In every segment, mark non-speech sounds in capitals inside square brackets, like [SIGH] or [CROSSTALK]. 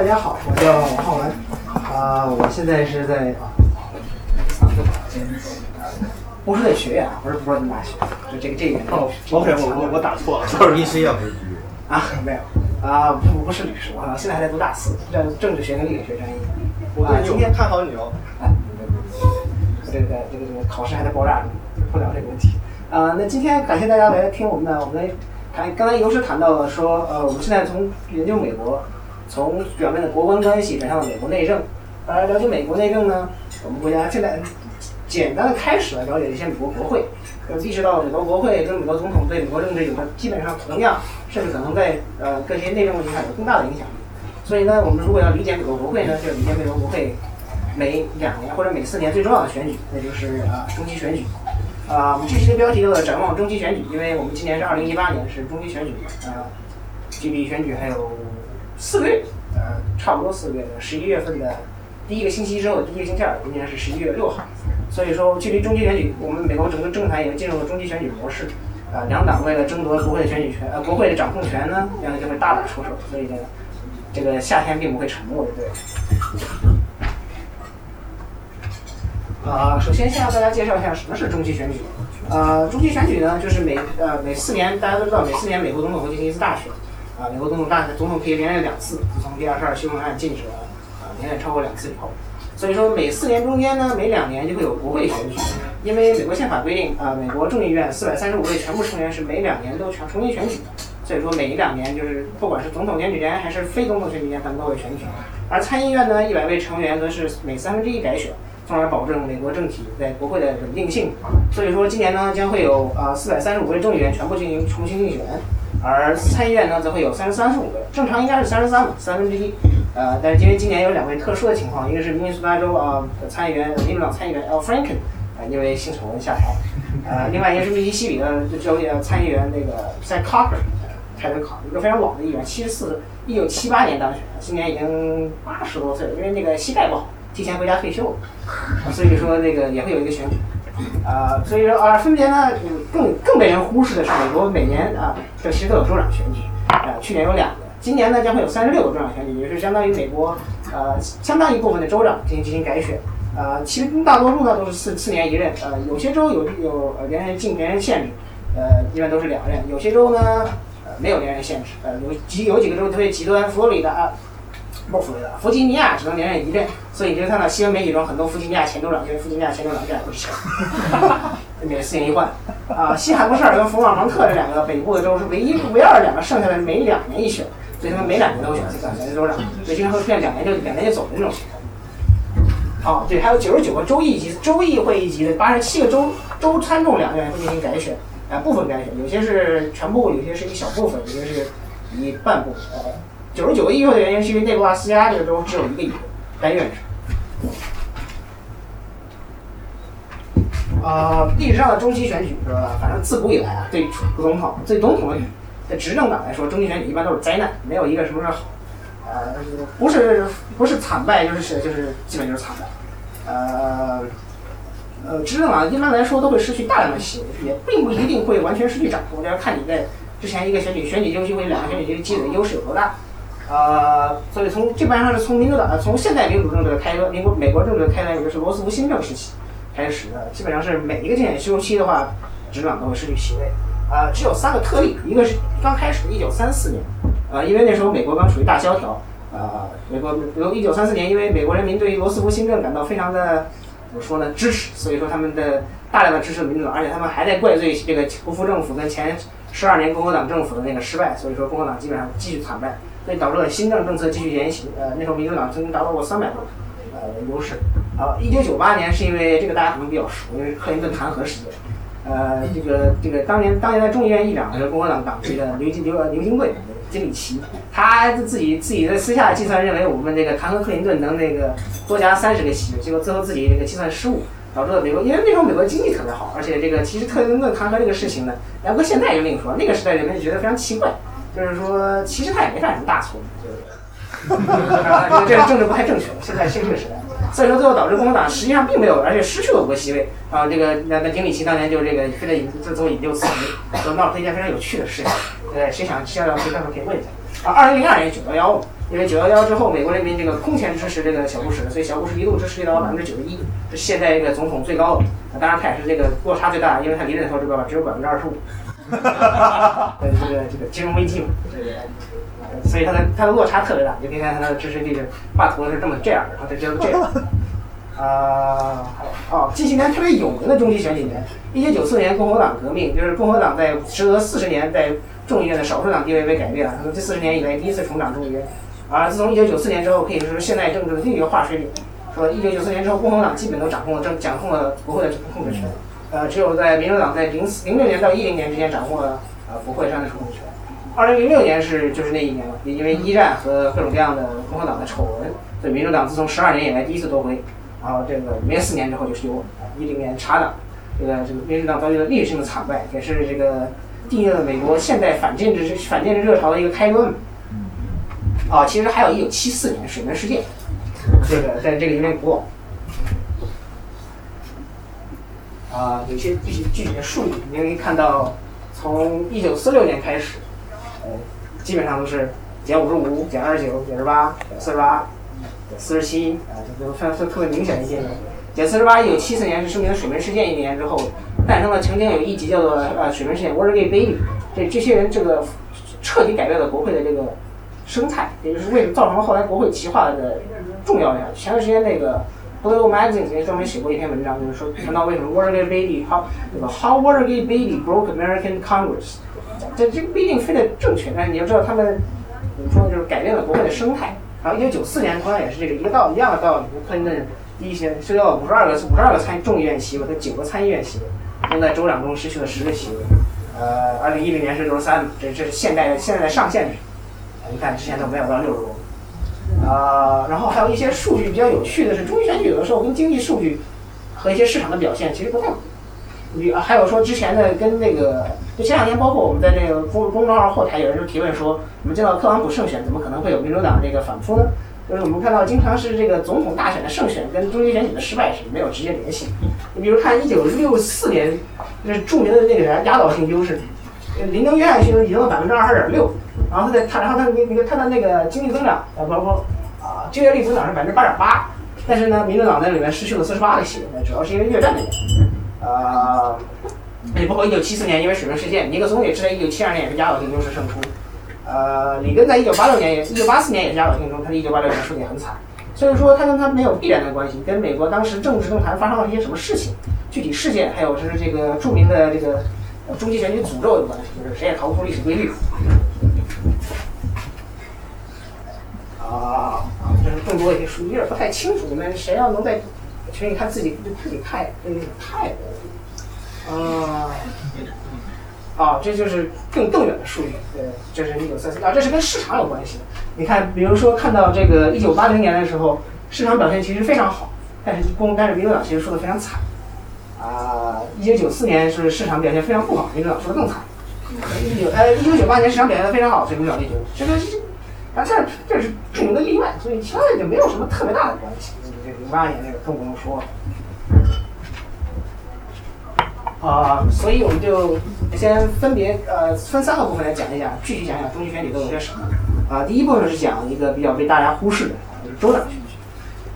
大家好，我叫王浩文，啊、我现在是在啊，波士顿学院啊，不是波士顿大学，就这个这个院。哦，OK，我我我打错了。[LAUGHS] 就是律师要不是啊，没有啊，不不是律师，我现在还在读大四，在政治学跟历史学专业。我对今天看好你哦。啊，这个这个这个考试还在爆炸中，不聊这个问题。啊、那今天感谢大家来听我们的，我们谈刚才尤师谈到了说，呃，我们现在从研究美国，从表面的国关关系转向了美国内政。而了解美国内政呢，我们国家现在简单的开始了了解一些美国国会，呃，意识到美国国会跟美国总统对美国政治有着基本上同样，甚至可能在呃各些内政问题上有更大的影响力。所以呢，我们如果要理解美国国会呢，就理解美国国会每两年或者每四年最重要的选举，那就是啊、中期选举。啊、我们这期的标题叫做“展望中期选举”，因为我们今年是二零一八年，是中期选举，呃、距离选举还有四个月，呃，差不多四个月十一月份的第一个星期之后第一个星期二，今年是十一月六号，所以说距离中期选举，我们美国整个政坛已经进入了中期选举模式。啊、两党为了争夺国会的选举权，呃，国会的掌控权呢，两个就会大打出手，所以呢，这个夏天并不会沉默，对不对？啊、首先先向大家介绍一下什么是中期选举。呃，中期选举呢，就是每呃每四年，大家都知道，每四年美国总统会进行一次大选。啊、美国总统大选总统可以连任两次，自从第二十二修正案禁止了啊、连任超过两次以后。所以说每四年中间呢，每两年就会有国会选举。因为美国宪法规定，啊、美国众议院四百三十五位全部成员是每两年都全重新选举的。所以说每两年就是不管是总统选举年还是非总统选举年，他们都会选举。而参议院呢，一百位成员则是每三分之一改选。从而保证美国政体在国会的稳定性。所以说，今年呢将会有啊四百三十五位众议员全部进行重新竞选，而参议院呢则会有三十三十五个，正常应该是三十三嘛，三分之一。呃，但是因为今年有两位特殊的情况，一个是明尼苏达州啊的、参议员民主党参议员 L. Franken 啊、因为性丑闻下台，呃，另外一个是密西西比的州呃参议员那个 Sam Cocker 泰德考，一个非常老的议员，七十四，一九七八年当选，今年已经八十多岁了，因为那个膝盖不好。提前回家退休了，所以说那个也会有一个选举，啊、所以说啊，分别呢更更被人忽视的是，美国每年啊，这其实都有州长选举，啊、去年有两个，今年呢将会有三十六个州长选举，也是相当于美国呃相当一部分的州长进行进行改选，啊、其实大多数呢都是四四年一任，呃，有些州有有连任禁连任限制，呃，一般都是两任，有些州呢呃没有连任限制，呃，有几有几个州特别极端，佛罗里达。不是，弗吉尼亚只能连任一任，所以你就看到新闻媒体中很多弗吉尼亚前州长，因为弗吉尼亚前州长这样不值钱，每四年一换。啊，西汉布什尔跟佛尔蒙特这两个北部的州是唯一唯二两个剩下的每两年一选，所以他们每两年都选这个选州长，所以经常会出现两年就两年就走的这种情况。哦，对，还有九十九个州议级州议会议级的八十七个州州参众两院会进行改选，啊、部分改选，有些是全部，有些是一小部分，有些是一半部，呃。九十九个议会的原因是因为内布拉斯加这个州只有一个议会，单院制。呃，历史上的中期选举是吧？反正自古以来啊，对总统、对总统的执政党来说，中期选举一般都是灾难，没有一个什么是好。呃，不是不是惨败，就是就是基本就是惨败。呃呃，执政党一般来说都会失去大量的席位，也并不一定会完全失去掌控，这要看你在之前一个选举选举优会两个选举区积累的优势有多大。呃，所以从基本上是从民主党，从现代民主政治的开端，民国美国政治的开端，也就是罗斯福新政时期开始的，基本上是每一个竞选周期的话，执政党都会失去席位。啊、只有三个特例，一个是刚开始的1934年，呃，因为那时候美国刚处于大萧条，呃，美国比如1934年，因为美国人民对于罗斯福新政感到非常的怎么说呢支持，所以说他们的大量的支持民主党，而且他们还在怪罪这个胡佛政府跟前十二年共和党政府的那个失败，所以说共和党基本上继续惨败。所以导致了新政政策继续沿袭。呃，那时候民主党曾经达到过三百多呃优势。啊，一九九八年是因为这个大家可能比较熟，因为克林顿弹劾事件。呃，这个这个当年当年的众议院议长是共和党党籍的刘金刘刘金贵金里奇，他自己自己在私下计算认为我们这个弹劾克林顿能那个多加三十个席，结果最后自己这个计算失误。导致了美国，因为那时候美国经济特别好，而且这个其实克林顿弹劾这个事情呢，要搁现在就另说，那个时代人们就觉得非常奇怪，就是说其实他也没犯什么大错，就是啊，[LAUGHS] 这个政治不太正确了，现在新这个时代，所以说最后导致共和党实际上并没有，而且失去了五个席位啊。这个那那丁里奇当年就这个非得引自从引咎辞职，就闹出一件非常有趣的事情。对，谁想知道谁到时候可以问一下。啊，二零零二年九幺幺，因为九幺幺之后，美国人民这个空前支持这个小布什，所以小布什一度支持率达到百分之九十一，是现在这个总统最高的。当然他也是这个落差最大，因为他离任头这个只有百分之二十五。[LAUGHS] 呃，这个这个金融危机嘛，这个，所以它的它的落差特别大。你可以看它的支持率是画图是这么这样，然后他就是这样。啊，哦，近些年特别有名的中期选举年，一九九四年共和党革命，就是共和党在时隔四十年在众议院的少数党地位被改变了，他说这四十年以来第一次重掌众议院。啊，自从一九九四年之后，可以说是现代政治的另一个划水岭。说一九九四年之后，共和党基本都掌控了政，掌控了国会的控制权。呃，只有在民主党在零四零六年到一零年之间掌握了呃国会山的控制权。二零零六年是就是那一年了，也因为一战和各种各样的共和党的丑闻，所以民主党自从十二年以来第一次夺回。然后这个连四年之后就是由一零年查党，这个这个民主党遭遇了历史性的惨败，也是这个定义了美国现代反建制反建制热潮的一个开端。啊，其实还有一九七四年水门事件，这个在这个有点古老。啊，有些具体具体的数据，你可以看到，从一九四六年开始，呃，基本上都是减五十五、减二十九、减十八、减四十八、减四十七，啊，就都分分特别明显一些。减四十八，一九七四年是声明水门事件一年之后，诞生了曾经有一集叫做呃水门事件 Watergate Baby，这这些人这个彻底改变了国会的这个。生态，也就是为了造成了后来国会极化的重要呀。前段时间那个《Blue Magazine》也专门写过一篇文章，就是说谈到为什么 Watergate Baby how 那个 How Watergate Baby broke American Congress。这这不一定非得正确，但是你要知道他们怎么说，就是改变了国会的生态。然后一九九四年同样也是这个一个道一样的道理，克林顿第一些失掉了五十二个五十二个参众议院席位和九个参议院席位，并在州长中失去了十个席位。呃，二零一零年是六十三，这这是现代现在的上限值。你看，之前都没有到六十多，啊，然后还有一些数据比较有趣的是，中期选举有的时候跟经济数据和一些市场的表现其实不太。比还有说之前的跟那个，就前两天，包括我们在这个公公众号后台有人就提问说，我们见到特朗普胜选，怎么可能会有民主党这个反扑呢？就是我们看到经常是这个总统大选的胜选跟中期选举的失败是没有直接联系。你比如看一九六四年，就是著名的那个啥压倒性优势，林登约翰逊赢了百分之二十二点六。然后他的他，然后他那那个他的那个经济增长，呃，包括啊，就业率增长是百分之八点八，但是呢，民主党在里面失去了四十八个席位，主要是因为越战的原因，呃，也包括一九七四年因为水门事件，尼克松也是在一九七二年也是压倒性优势胜出，呃，里根在一九八六年也一九八四年也是压倒性中，他的一九八六年输的很惨，所以说他跟他没有必然的关系，跟美国当时政治政坛发生了一些什么事情，具体事件，还有就是这个著名的这个中期选举诅咒有关系，就是谁也逃不出历史规律。啊啊！就是更多一些数据有点不太清楚，你们谁要能在群里看自己自己看，这个太啊啊！这就是更更远的数据，对，这是一九三四啊，这是跟市场有关系的。你看，比如说看到这个一九八零年的时候，市场表现其实非常好，但是公但是民主党其实输的非常惨啊。一九九四年是市场表现非常不好，民主党输的更惨。一九呃一九九八年市场表现的非常好，所以民主党立足。这个是。但这这是著名的例外，所以其他就没有什么特别大的关系。这零八年那个更不用说了。啊，所以我们就先分别呃分三个部分来讲一讲，具体讲讲中期选举都有些什么。啊，第一部分是讲一个比较被大家忽视的，就是州长选举。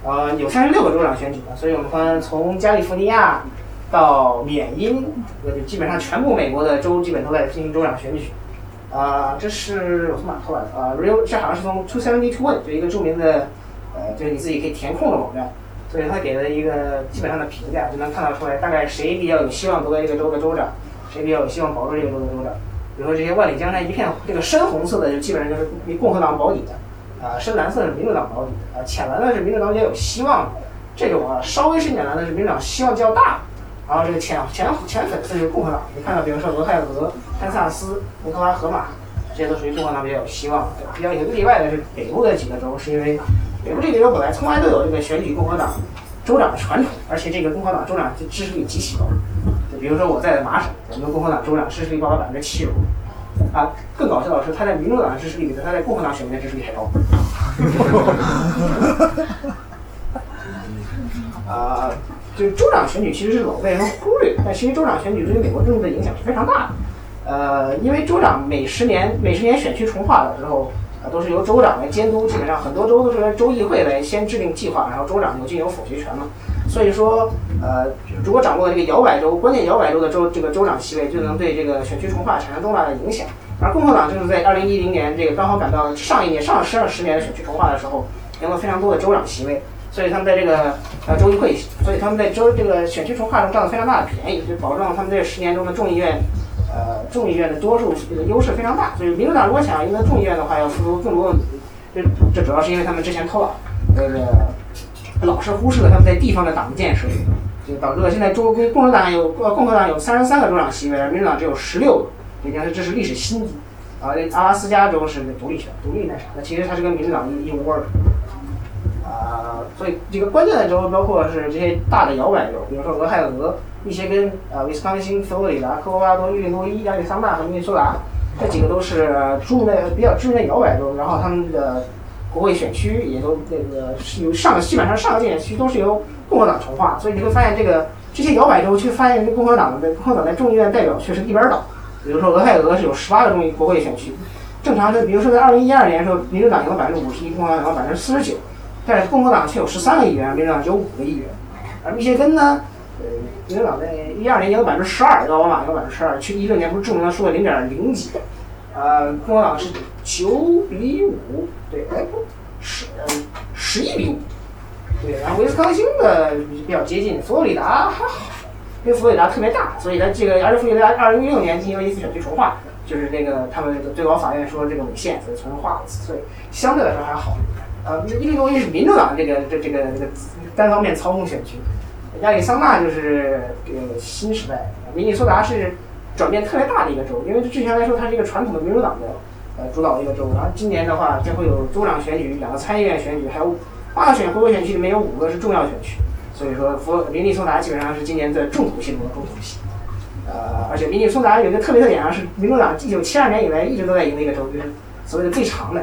呃，有三十六个州长选举的，所以我们看从加利福尼亚到缅因，那就基本上全部美国的州基本都在进行州长选举。啊，这是我从哪偷来的？啊，real，这好像是从 Two Seventy Two One，就一个著名的，呃，就是你自己可以填空的网站，所以他给了一个基本上的评价，就能看到出来大概谁比较有希望夺得这个州的州长，谁比较有希望保住这个州的州长。比如说这些万里江山一片这个深红色的，就基本上就是共和党保底的，啊，深蓝色是民主党保底的，啊，浅蓝的是民主党比较有希望的，这种啊稍微深点蓝的是民主党希望较大。然后这个浅浅浅粉色就是共和党，你看到比如说俄亥俄、堪萨斯、俄克拉荷马，这些都属于共和党比较有希望。对吧比较有个例外的是北部的几个州，是因为北部这几个州本来从来都有这个选举共和党州长的传统，而且这个共和党州长支持率极其高。就比如说我在麻省，我们共和党州长支持率高达百分之七十五。啊，更搞笑的是他在民主党的支持率比他在共和党选民的支持率还高。[LAUGHS] 啊。就是州长选举其实是老被人忽略，但其实州长选举对于美国政治的影响是非常大的。呃，因为州长每十年每十年选区重划的时候，啊，都是由州长来监督，基本上很多州都是州议会来先制定计划，然后州长有进有否决权嘛。所以说，呃，如果掌握了这个摇摆州、关键摇摆州的州这个州长席位，就能对这个选区重划产生重大的影响。而共和党就是在二零一零年这个刚好赶到上一年上十二十年的选区重划的时候，赢了非常多的州长席位，所以他们在这个呃州议会，所以他们在州这个选区重划中占了非常大的便宜，就保证了他们这十年中的众议院。呃，众议院的多数这个优势非常大，所以民主党如果想要赢得众议院的话，要付出更多的努力。这这主要是因为他们之前偷懒，那个老是忽视了他们在地方的党的建设，就导致了现在中共共和党有呃共和党有三十三个州长席位，而民主党只有十六个，已经是这是历史新低。啊，阿拉斯加州是独立权，独立那啥，那其实它是跟民主党一一窝的。啊，所以这个关键的州包括是这些大的摇摆州，比如说俄亥俄。密歇根、呃，威斯康星、佛罗里达、科罗拉多、伊利诺伊、亚利桑那和明尼苏达，这几个都是著名的、比较知名的摇摆州。然后他们的国会选区也都那个是由上基本上上届选区都是由共和党筹划，所以你会发现这个这些摇摆州却发现共和党的共和党在众议院代表却是一边倒。比如说俄亥俄是有十八个众议国会选区，正常的，比如说在二零一二年的时候，民主党赢了百分之五十一，共和党赢了百分之四十九，但是共和党却有十三个议员，民主党只有五个议员。而密歇根呢？呃，民主党在一二年赢了百分之十二，奥巴马赢了百分之十二，去一六年不是著名的输了零点零几，呃，共和党是九比五，对，哎不，十呃十一比五，对，然后威斯康星的比较接近，佛罗里达还好，因为佛罗里达特别大，所以它这个而且佛罗里达二零一六年进行了一次选区重划，就是那个他们最高法院说这个违宪，所以重新划了一次，所以相对来说还好。呃，伊利诺伊是民主党这个这这个这个单方面操控选区。亚利桑那就是这个新时代，明尼苏达是转变特别大的一个州，因为之前来说它是一个传统的民主党的呃主导的一个州，然后今年的话将会有州长选举、两个参议院选举，还有八个选国会选区里面有五个是重要选区，所以说佛明尼苏达基本上是今年的重头戏中的重头戏。呃，而且明尼苏达有一个特别的点啊，是民主党一九七二年以来一直都在赢的一个州，就是所谓的最长的，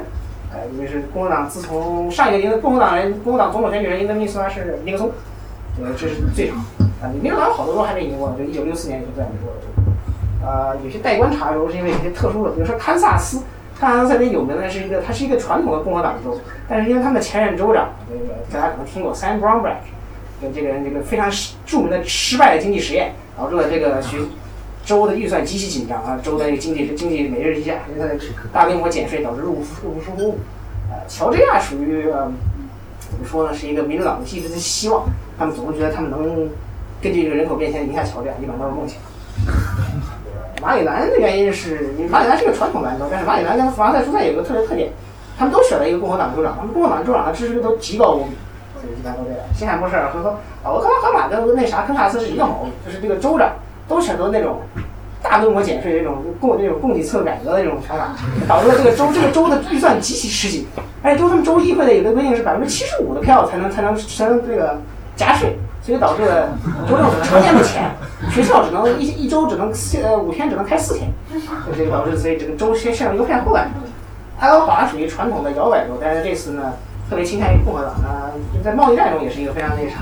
呃，因为是共和党自从上一个赢的共和党人，共和党总统选举人赢的明尼苏拉是尼克松。呃，这是最长啊！你民主党好多都还没赢过，就一九六四年就在美国。呃，有些待观察的州是因为有些特殊的，比如说堪萨斯，堪萨斯特别有名的是一个，它是一个传统的共和党州，但是因为他们的前任州长，这个大家可能听过 Sam Brownback，跟这个人这个非常著名的失败的经济实验，导致了这个学州的预算极其紧张啊，州的经济经济每日一下，因为它的大规模减税导致入不入不敷出。呃，乔治亚属于呃。怎么说呢？是一个民主党的一直的希望，他们总是觉得他们能根据这个人口变迁赢下乔治亚，一般都是梦想。[LAUGHS] 马里兰的原因是，马里兰是个传统兰州，但是马里兰跟弗拉塞苏塞有个特别特点，他们都选了一个共和党州长，他们共和党州长的支持率都极高无比，所以一般都这样。新罕布什尔和和啊，俄克拉荷马跟那啥堪萨斯是一个毛病，就是这个州长都选择那种大规模减税、这种供这种供给侧改革的这种想法，导致了这个州这个州的预算极其吃紧。而且，就他们州议会的有个规定是百分之七十五的票才能才能才能这个加税，所以导致了州政府常年没钱，学校只能一一周只能四呃五天只能开四天，这个导致所以这个州先陷入一个片后感。爱荷华属于传统的摇摆州，但是这次呢特别倾向于共和党呢，在贸易战中也是一个非常那啥，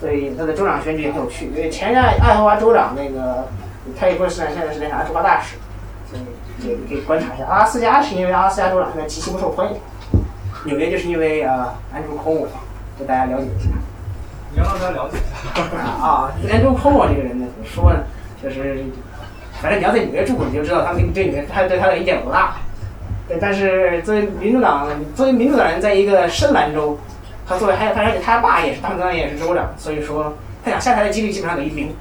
所以他的州长选举也很有趣。因为前任爱荷华州长那个他也不是现在是那啥驻华大使，所以这个可以观察一下。阿拉斯加是因为阿拉斯加州长现在极其不受欢迎。纽约就是因为呃，Andrew Cuomo，给大家了解一下。你要让大家了解一下。啊，Andrew Cuomo 这个人呢，怎么说呢？就是，反正你要在纽约住，你就知道他们对纽约他对他的影响有多大。对，但是作为民主党，作为民主党人，在一个深蓝州，他作为还有他而且他爸也是，他们当然也是州长，所以说他想下台的几率基本上等于零。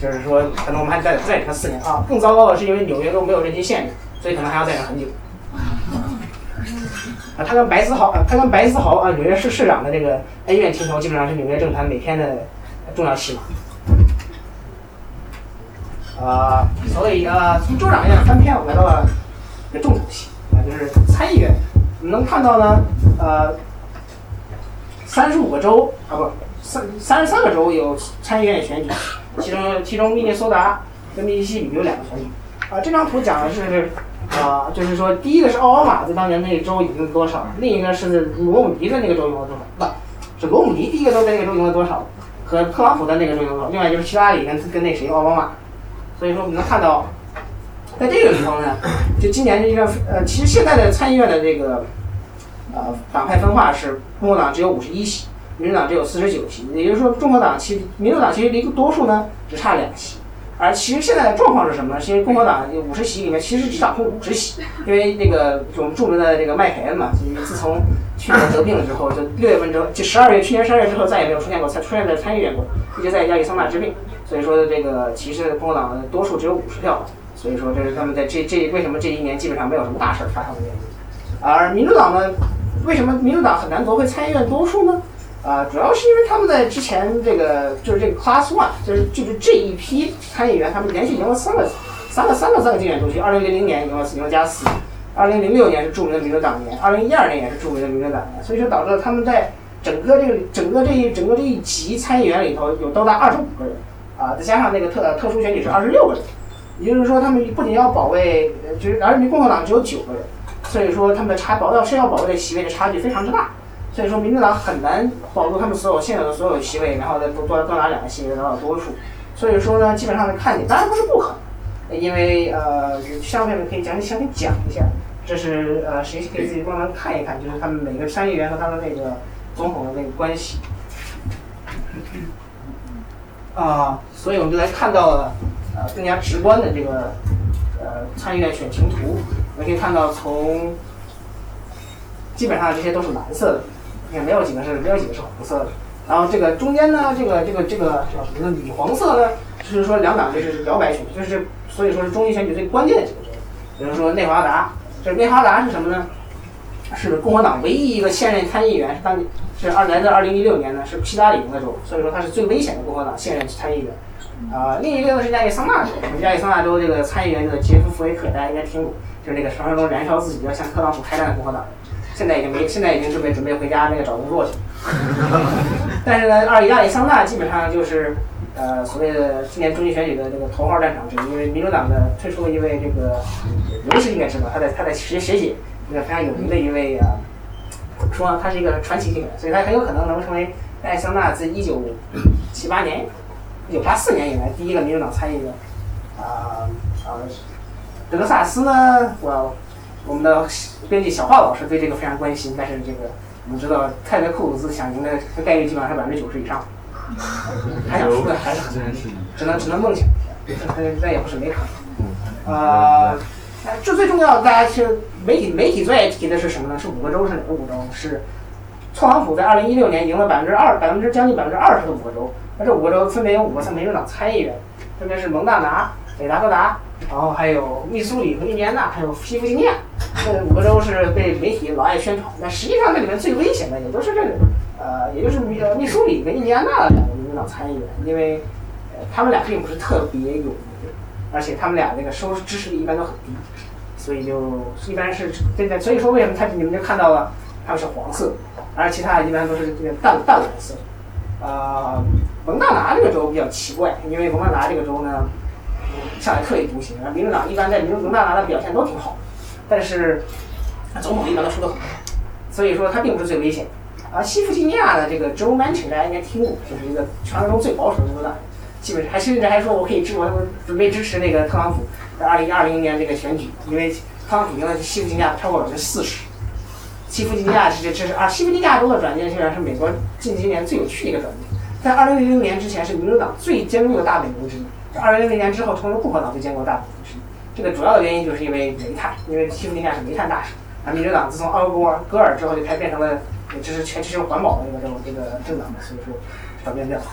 就是说，可能我们还得再再他四年啊。更糟糕的是，因为纽约都没有任期限制，所以可能还要再等很久。啊，他跟白思豪，啊，他跟白思豪啊，纽约市市长的这个恩怨情仇，基本上是纽约政坛每天的重要戏码。啊，所以啊，从州长院翻篇，我们来到了重头戏啊，就是参议院。我们能看到呢，呃，三十五个州啊，不，三三十三个州有参议院选举，[LAUGHS] 其中其中密涅苏达跟密西西比有两个选举。啊，这张图讲的是。啊，就是说，第一个是奥巴马在当年那个州赢了多少，另一个是罗姆尼的那个州赢了多少，不，是罗姆尼第一个州在那个州赢了多少，和特朗普的那个州赢了多少，另外就是希拉里跟跟那谁奥巴马，所以说我们能看到，在这个地方呢，就今年这个呃，其实现在的参议院的这个呃党派分化是，共和党只有五十一席，民主党只有四十九席，也就是说，共和党其民主党其实离多数呢只差两席。而其实现在的状况是什么呢？其实共和党五十席里面其实只掌控五十席，因为那个我们著名的这个麦凯恩嘛，自从去年得病了之后，就六月份之后，就十二月去年十二月之后再也没有出现过，才出现在参议院过，一直在亚利桑那治病。所以说这个其实共和党的多数只有五十票，所以说这是他们在这这为什么这一年基本上没有什么大事儿发生的原因。而民主党呢，为什么民主党很难夺回参议院多数呢？啊，主要是因为他们在之前这个就是这个 Class One，就是就是这一批参议员，他们连续赢了三个三个三个三个竞选周期。二零零零年赢了赢了加四，二零零六年是著名的民主党年，二零一二年也是著名的民主党年。所以说导致了他们在整个这个整个这一整个这一级参议员里头有多达二十五个人，啊，再加上那个特特殊选举是二十六个人，也就是说他们不仅要保卫，就是而且共和党只有九个人，所以说他们的差保要是要保卫的席位的差距非常之大。所以说，民主党很难保住他们所有现有的所有席位，然后再多多多拿两个席位得到多数。所以说呢，基本上的看点当然不是不可能，因为呃，下面可以讲详细讲一下。这是呃，谁可以自己慢慢看一看，就是他们每个参议员和他的那个总统的那个关系。啊，所以我们就来看到了呃更加直观的这个呃参议院选情图。我们可以看到，从基本上这些都是蓝色的。也没有几个是没有几个是红色的，然后这个中间呢，这个这个这个叫什么呢？米黄色呢，就是说两党就是摇摆选，就是所以说是中期选举最关键的几个州。比如说内华达，这内华达是什么呢？是共和党唯一一个现任参议员，是当是二来自二零一六年呢，是希拉里赢的州，所以说他是最危险的共和党现任参议员。啊，另一个呢是亚利桑那州，亚利桑那州这个参议员这个杰夫弗雷克，大家应该听过，就是那个传说中燃烧自己要向特朗普开战的共和党人。现在已经没，现在已经准备准备回家那个找工作去了。[LAUGHS] 但是呢，二亚利桑那基本上就是，呃，所谓的今年中期选举的这个头号战场，就是因为民主党的推出了一位这个，刘士应该知道，他在他在学学姐，一个非常有名的一位啊，说？他是一个传奇性人，所以他很有可能能成为亚利桑那自一九七八年、一九八四年以来第一个民主党参议员。啊啊，德克萨斯呢，我。我们的编辑小华老师对这个非常关心，但是这个我们知道泰德库鲁兹想赢的概率基本上是百分之九十以上，他想输的还是很难，只能只能梦想一下，那也不是没可能。呃，这最重要的，大家其实媒体媒体最爱提的是什么呢？是五个州是哪个五州？是特朗普在二零一六年赢了百分之二百分之将近百分之二十的五个州，那这五个州分别有五个是民主党参议员，分别是蒙大拿、北达科达。然后还有密苏里和印第安纳，还有西弗吉尼亚，这五个州是被媒体老爱宣传。但实际上这里面最危险的也都是这个，呃，也就是密密苏里跟印第安纳的两个民主党参议员，因为呃他们俩并不是特别有名，而且他们俩那个收支持率一般都很低，所以就一般是现在所以说为什么他你们就看到了他们是黄色，而其他的一般都是这个淡淡蓝色。呃，蒙大拿这个州比较奇怪，因为蒙大拿这个州呢。向来特立独行，啊，民主党一般在民主大拿的表现都挺好，但是总统一般都输得很，所以说他并不是最危险。啊，西弗吉尼亚的这个 Joe Manchin 大家应该听过，就是一个传说中最保守的民主党人，基本上还甚至还说我可以支我准备支持那个特朗普在二零二零年这个选举，因为特朗普赢了西弗吉尼亚超过百分之四十。西弗吉尼亚这这这是啊，西弗吉尼亚州的转变虽然是美国近几年最有趣的一个转变，在二零零零年之前是民主党最坚固的大本营之一。二零零零年之后，成为共和党最坚固的大本营之一。这个主要的原因就是因为煤炭，因为西弗吉尼亚是煤炭大省。啊，民主党自从奥戈尔戈尔之后，就开始变成了支持全支持环保的一个这种这个政党所以说转变掉了。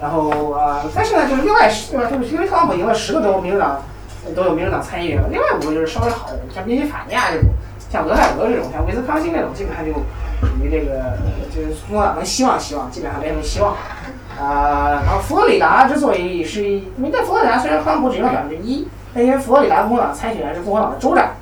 然后啊，但是呢，就是另外是吧，就是因为特朗普赢了十个州，民主党都有民主党参议员。另外五个就是稍微好一点，像宾夕法尼亚这种，像俄亥俄这种，像威斯康星这种，基本上就属于这个就是共和党能希望希望，基本上没什么希望。啊，然后佛罗里达之所以是，因为在佛罗里达虽然特朗普只赢了百分之一，但因为佛罗里达共和党参选人是共和党的州长，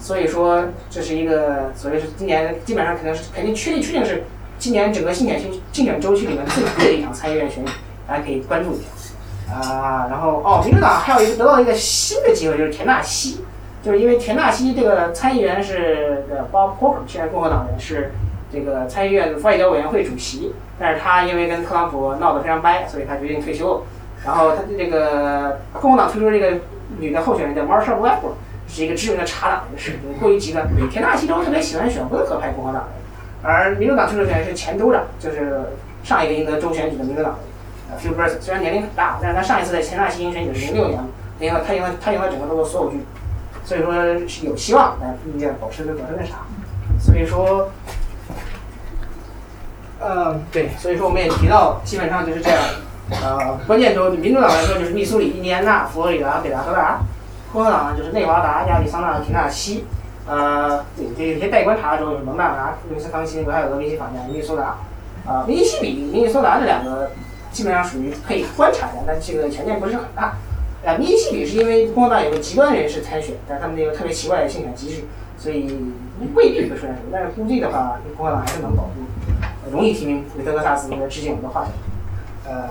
所以说这是一个所谓是今年基本上肯定是肯定确定确定是今年整个竞选竞选周期里面最贵的一场参议院选举，大家可以关注一下。啊，然后哦，民主党还有一个得到一个新的机会，就是田纳西，就是因为田纳西这个参议员是呃 Bob Corker，现在共和党人是。这个参议院外交委员会主席，但是他因为跟特朗普闹得非常掰，所以他决定退休。然后他这个共和党推出这个女的候选人叫 Marsha Blackburn，是一个知名的茶党人士，过于极端。田纳西州特别喜欢选温和派共和党人，而民主党推出人是前州长，就是上一个赢得州选举的民主党人，呃 Phil b u r s 虽然年龄很大，但是他上一次在田纳西赢选举是零六年，他赢了他赢了他赢了整个州的所有郡，所以说是有希望，但并且保持着保持那啥，所以说。呃，对，所以说我们也提到，基本上就是这样。呃，关键州，民主党来说就是密苏里、印第安纳、佛罗里达、北达科达；共和党呢就是内华达、亚利桑那、田纳西。呃，对，这些待观察的州有蒙大拿、威斯康星，还有俄密西法尼亚、密苏达。啊，密西西比、明尼苏达这两个基本上属于可以观察的，但这个条件不是很大。啊，密西西比是因为共和党有个极端人士参选，但他们那个特别奇怪的竞选机制，所以未必会出现什么。但是估计的话，共和党还是能保住。容易提名维特格萨斯那个致敬我们的话呃，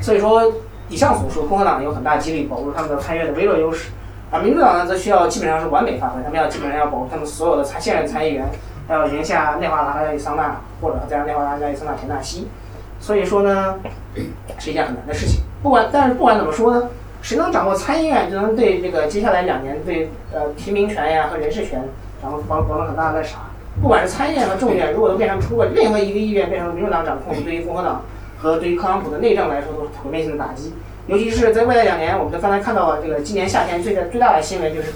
所以说以上所述，共和党有很大几率保住他们的参院的微弱优势，而民主党呢，则需要基本上是完美发挥，他们要基本上要保住他们所有的参现任参议员，要赢下内华达、亚利桑那，或者加上内华达、亚利桑那、田纳西。所以说呢，是一件很难的事情。不管但是不管怎么说呢，谁能掌握参议院，就能对这个接下来两年对呃提名权呀和人事权掌握保保证很大的啥。不管是参议院和众议院，如果都变成如果任何一个议院变成民主党掌控，对于共和党和对于特朗普的内政来说都是毁灭性的打击。尤其是在未来两年，我们就刚才看到了这个今年夏天最大最大的新闻就是，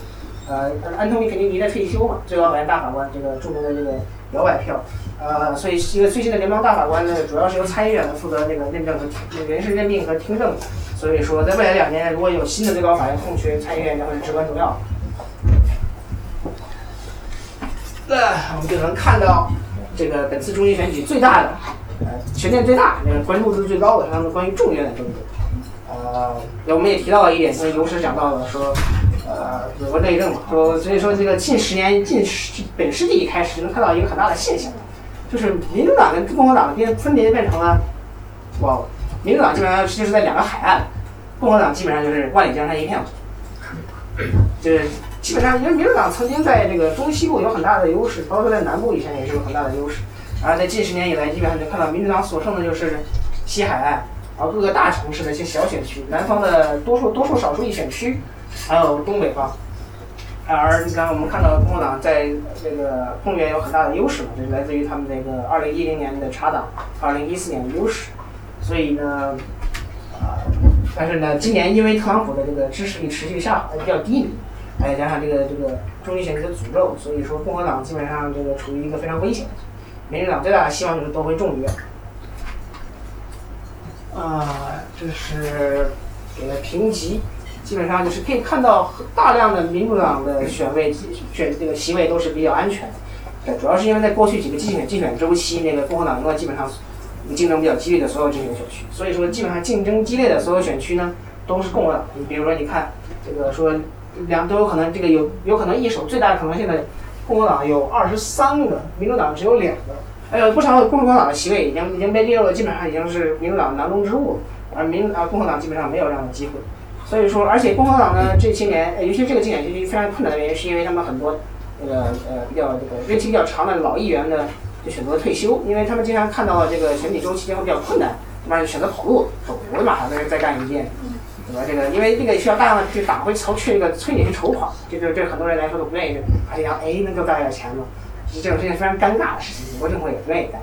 呃，安东尼肯尼迪在退休嘛，最高法院大法官这个著名的这个摇摆票，呃，所以一个最新的联邦大法官呢，主要是由参议院来负责这个认证和人事任命和听证。所以说，在未来两年，如果有新的最高法院空缺，参议院将会至关重要。那我们就能看到，这个本次中期选举最大的，呃，悬念最大、那个关注度最高的是他们关于众议院的争夺。呃，我们也提到了一点，就是有史讲到了说，呃，有个内政嘛，说所以说这个近十年、近十本世纪一开始能看到一个很大的现象，就是民主党跟共和党变分别变成了，哇，民主党基本上就是在两个海岸，共和党基本上就是万里江山一片，就是。基本上，因为民主党曾经在这个中西部有很大的优势，包括在南部以前也是有很大的优势。而在近十年以来，基本上能看到民主党所剩的就是西海岸，然后各个大城市的一些小选区，南方的多数多数少数一选区，还有东北方。而你看，我们看到共和党在这个控员有很大的优势嘛，这来自于他们那个2010年的查党，2014年的优势。所以呢，啊，但是呢，今年因为特朗普的这个支持率持续下滑，比较低迷。再加上这个这个中期选举的诅咒，所以说共和党基本上这个处于一个非常危险的。民主党最大的希望就是夺回众议院。啊，这是给了评级，基本上就是可以看到大量的民主党的选位选这个席位都是比较安全的。主要是因为在过去几个竞选竞选周期，那个共和党赢了基本上竞争比较激烈的所有竞选选区，所以说基本上竞争激烈的所有选区呢都是共和党。你比如说，你看这个说。两都有可能，这个有有可能一手最大的可能性的，共和党有二十三个，民主党只有两个，还有不少共和党的席位已经已经被列入了，基本上已经是民主党囊中之物，而民啊共和党基本上没有这样的机会。所以说，而且共和党呢这些年，尤其这个竞选期非常困难的原因，是因为他们很多那个呃比较这个任期比较长的老议员呢就选择了退休，因为他们经常看到了这个选举周期间会比较困难，那么就选择跑路，我马上再再干一件。对吧？这个因为这个需要大量的去党会筹去那个催你去筹款，这就对很多人来说都不愿意。哎呀，哎，能够大点钱吗？其实这种事情非常尴尬的事情，国政府也不愿意干。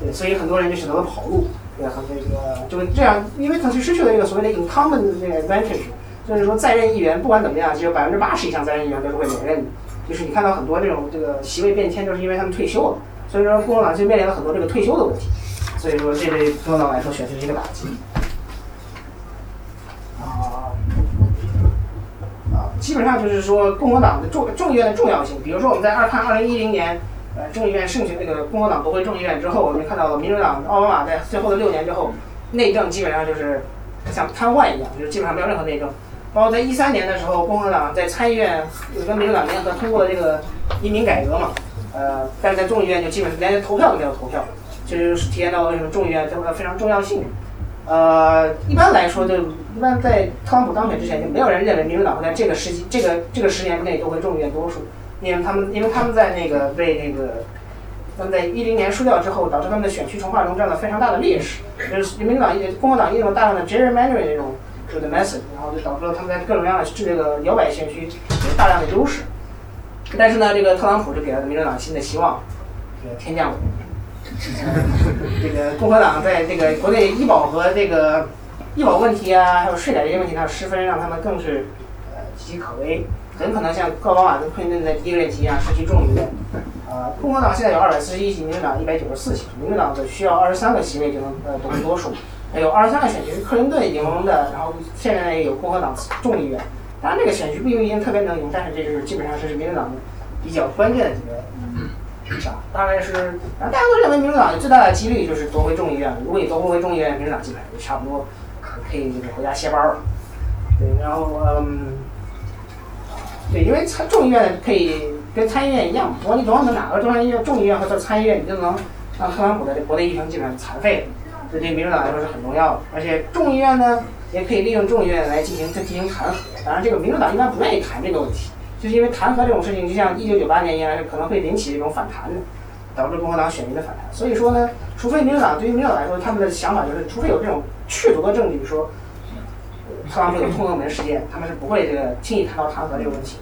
对，所以很多人就选择了跑路。对，和这个就是这样，因为他就失去了这个所谓的 incumbent 这个 advantage，就是说在任议员不管怎么样，只有百分之八十以上在任议员都是会连任的。就是你看到很多这种这个席位变迁，都是因为他们退休了。所以说共和党就面临了很多这个退休的问题。所以说这对共和党来说，选择是一个打击。啊基本上就是说，共和党的众众议院的重要性。比如说，我们在二看二零一零年，呃，众议院胜选那个共和党夺回众议院之后，我们看到了民主党奥巴马在最后的六年之后，内政基本上就是像瘫痪一样，就是基本上没有任何内政。包括在一三年的时候，共和党在参议院跟民主党联合通过了这个移民改革嘛，呃，但是在众议院就基本上连投票都没有投票，这就是体现到为什么众议院这个非常重要性。呃，一般来说，就一般在特朗普当选之前，就没有人认为民主党会在这个时期、这个这个十年之内都会众议院多数，因为他们因为他们在那个被那个他们在一零年输掉之后，导致他们的选区重划中占了非常大的劣势。就是民主党、共和党用了大量的 gerrymandering 这种就是 message，然后就导致了他们在各种各样的这个摇摆选区有大量的优势。但是呢，这个特朗普就给了民主党新的希望，这个天降。这个共和党在这个国内医保和这个医保问题啊，还有税改这些问题上十分，让他们更是呃岌岌可危，很可能像奥巴马跟克林顿在第一任期一样失去众议院。呃，共和党现在有二百四十一席，民主党一百九十四席，民主党只需要二十三个席位就能呃夺多数，还有二十三个选区是克林顿赢的，然后现在也有共和党众议院。当然这个选区不一定特别能赢，但是这就是基本上是民主党的比较关键的几个。是吧？大概是，大家都认为民主党最大的几率就是夺回众议院。如果你夺不回众议院，民主党基本上就差不多可以就是回家歇班了。对，然后嗯，对，因为参众议院可以跟参议院一样，不管你总能哪个中央议院、众议院或者参议院，你就能让特朗普的国内议程基本上残废。这对民主党来说是很重要的。而且众议院呢，也可以利用众议院来进行再进行弹劾。当然，这个民主党一般不愿意谈这个问题。就是因为弹劾这种事情，就像一九九八年一样，可能会引起这种反弹，导致共和党选民的反弹。所以说呢，除非民主党对于民主党来说，他们的想法就是，除非有这种确凿的证据说特朗普有通俄门事件，他们是不会这个轻易谈到弹劾这个问题。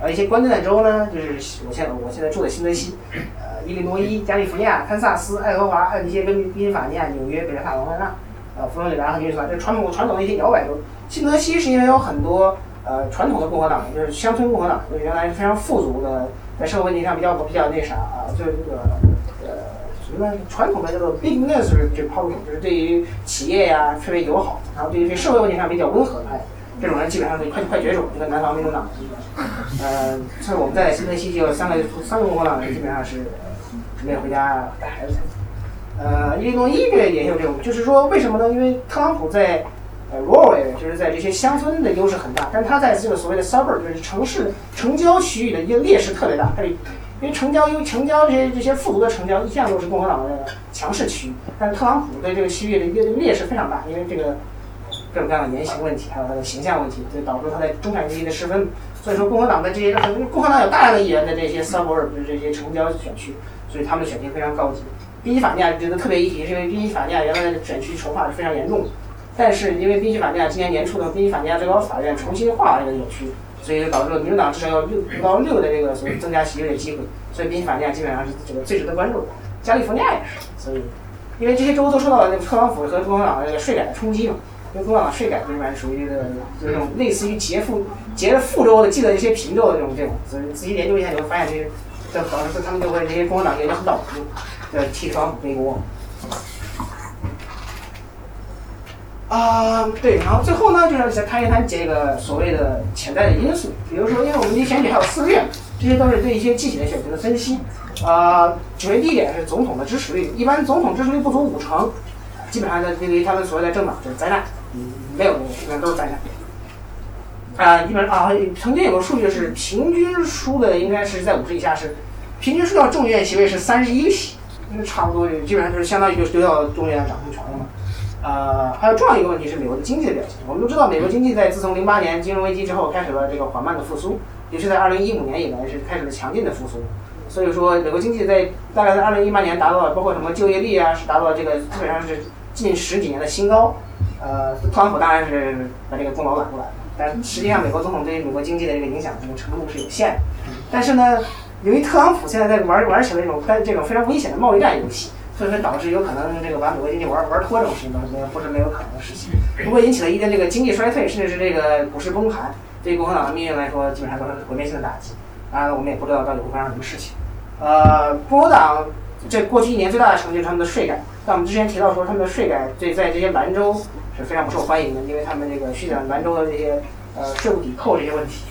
呃，一些关键的州呢，就是我现在我现在住的新泽西，呃，伊利诺伊、加利福尼亚、堪萨斯、爱荷华，还有一些跟宾夕法尼亚、纽约、北卡罗来纳、呃，佛罗里达和明尼苏达，这传统传统的一些摇摆州。新泽西是因为有很多。呃，传统的共和党就是乡村共和党，就是原来非常富足的，在社会问题上比较比较那啥啊，就是这个传统的这个 business 这 politics，就是对于企业呀特别友好，然后对于这社会问题上比较温和的，哎，这种人基本上就快快绝种。这个南方民主党，呃，所以我们在新泽西就三个三个共和党人基本上是准备回家带孩子。呃，伊利诺伊这也有这种，就是说为什么呢？因为特朗普在。呃，rural 就是在这些乡村的优势很大，但他在这个所谓的 suburb 就是城市城郊区域的一个劣势特别大。它因为城郊，因为城郊这些这些富足的城郊一向都是共和党的强势区域，但是特朗普对这个区域的一个劣势非常大，因为这个各种各样的言行问题，还有他的形象问题，就导致他在中产阶级的失分。所以说，共和党的这些共和党有大量的议员在这些 suburb 这些城郊选区，所以他们的选情非常高级。宾夕法尼亚觉得特别一提，是因为宾夕法尼亚原来的选区筹划是非常严重的。但是因为宾夕法尼亚今年年初的宾夕法尼亚最高法院重新划了这个选区，所以导致了民主党至少要六五到六的这个所谓增加席位的机会，所以宾夕法尼亚基本上是这个最值得关注的。加利福尼亚也是，所以因为这些州都受到了那个特朗普和共和党的这个税改的冲击嘛，因为共和党税改基本上属于这个就是那种类似于劫富劫了富州的记得一些贫州的这种这种，所以仔细研究一下你会发现这些，这导致他们就会这些共和党也就很倒霉，呃替特朗普背锅。啊，对，然后最后呢，就是再谈一谈这个所谓的潜在的因素，比如说，因为我们离选举还有四个月，这些都是对一些具体的选举的分析。啊，首先第一点是总统的支持率，一般总统支持率不足五成，基本上的对于他们所谓的政党就是灾难，嗯，没有，基本上都是灾难。啊，基本上啊，曾经有个数据是平均输的应该是在五十以下是，平均输掉众议院席位是三十一席，那差不多就基本上就是相当于就丢掉众议院掌控权了嘛。呃，还有重要一个问题是美国的经济的表现。我们都知道，美国经济在自从零八年金融危机之后，开始了这个缓慢的复苏，也是在二零一五年以来是开始了强劲的复苏。所以说，美国经济在大概在二零一八年达到了，包括什么就业率啊，是达到了这个基本上是近十几年的新高。呃，特朗普当然是把这个功劳揽过来了，但实际上美国总统对美国经济的这个影响这个程度是有限的。但是呢，由于特朗普现在在玩玩起了这种跟这种非常危险的贸易战游戏。所以说导致有可能这个把美国经济玩玩脱这种事情没有不是没有可能的事情。如果引起了一定这个经济衰退，甚至是这个股市崩盘，对于共和党的命运来说，基本上都是毁灭性的打击。当然，我们也不知道到底会发生什么事情。呃，共和党这过去一年最大的成就是他们的税改。但我们之前提到说，他们的税改对在这些蓝州是非常不受欢迎的，因为他们这个削减蓝州的这些呃税务抵扣这些问题。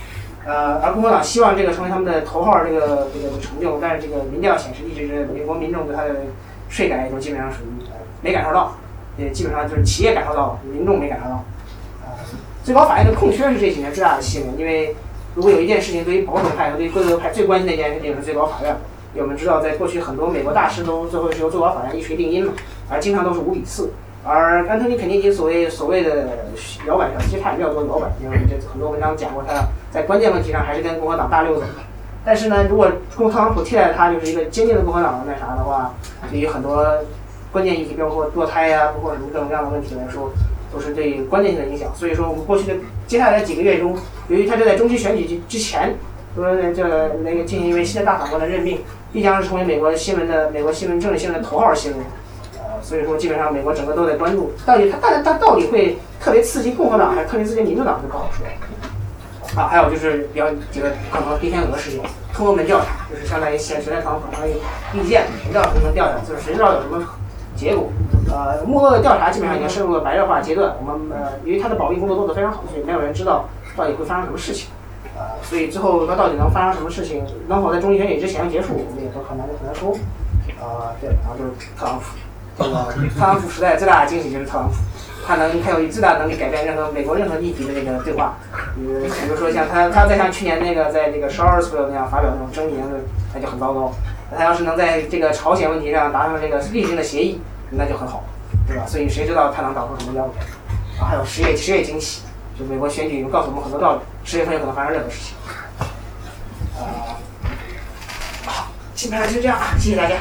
呃，而共和党希望这个成为他们的头号这个这个成就，但是这个民调显示，一直是美国民众对他的。税改也就基本上属于没感受到，也基本上就是企业感受到，民众没感受到。呃，最高法院的空缺是这几年最大的新闻，因为如果有一件事情对于保守派和对于规则派最关心的一件事情是最高法院，因为我们知道在过去很多美国大事都最后是由最高法院一锤定音嘛，而经常都是五比四。而安东尼肯尼迪所谓所谓的摇摆票，其实他也没有做摇摆，因为这很多文章讲过他在关键问题上还是跟共和党大溜走。但是呢，如果共特朗普替代他就是一个坚定的共和党那啥的话，对于很多关键议题，包括堕胎呀，包括什么各种各样的问题来说，都是对关键性的影响。所以说，我们过去的接下来几个月中，由于他就在中期选举之之前，说这个那个进行一位新的大法官的任命，必将是成为美国新闻的美国新闻政治新闻的头号新闻。呃，所以说基本上美国整个都在关注，到底他但他到底会特别刺激共和党还是特别刺激民主党就不好说。啊，还有就是比较这个可能黑天鹅事件，通过门调查，就是相当于现谁在访可能意见门调层层调查，就是谁知道有什么结果。呃，幕后的调查基本上已经深入了白热化阶段。我们呃，因为他的保密工作做得非常好，所以没有人知道到底会发生什么事情。呃，所以最后他到底能发生什么事情，能否在中期选举之前结束，我们也都很难很难说。啊、对，然后就是特朗普，这个 [LAUGHS] 特朗普时代最大的惊喜就是特朗普。他能，他有最大能力改变任何美国任何议题的这个对话，比比如说像他，他再像去年那个在这个 Charlottesville 那样发表那种争议言论，那就很糟糕。他要是能在这个朝鲜问题上达成这个例行的协议，那就很好，对吧？所以谁知道他能导出什么妖怪？啊，还有十月十月惊喜，就美国选举告诉我们很多道理，十月份有可能发生任何事情。啊、好，基本上就这样啊，谢谢大家。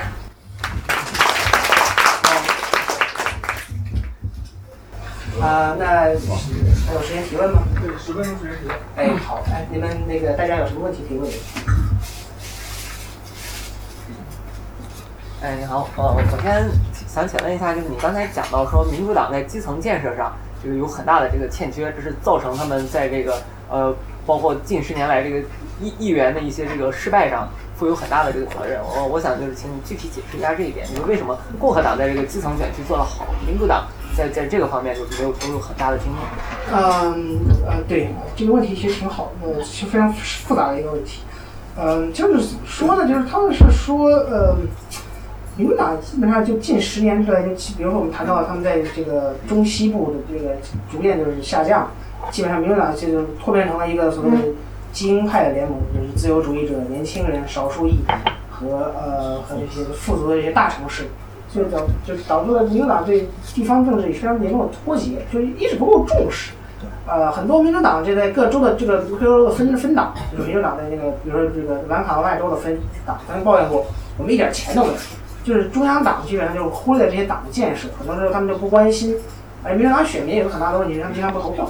啊、那还有时间提问吗？对，十分钟时间提问。哎，好，哎，你们那个大家有什么问题可以问我？哎，你好，呃，我首先想请问一下，就是你刚才讲到说民主党在基层建设上就是有很大的这个欠缺，这是造成他们在这个呃，包括近十年来这个议议员的一些这个失败上负有很大的这个责任。我我想就是请你具体解释一下这一点，就是为什么共和党在这个基层选区做得好，民主党在在这个方面就是没有投入很大的精力。嗯呃，对，这个问题其实挺好呃，是非常复杂的一个问题。嗯，就是怎么说呢？就是他们是说，呃，民主党基本上就近十年之来，就比如说我们谈到他们在这个中西部的这个逐渐就是下降，基本上民主党就是拓变成了一个所谓的精英派的联盟，就是自由主义者、年轻人、少数裔和呃和这些富足的这些大城市。就导就导致了民主党对地方政治也非常严重的脱节，就是一直不够重视。呃，很多民主党这在各州的这个可以说分分党，就是民主党的那个，比如说这个南卡罗来州的分党，曾经抱怨过，我们一点钱都没有，就是中央党基本上就忽略了这些党的建设，很多时候他们就不关心。而民主党选民有个很大的问题是，他们经常不投票，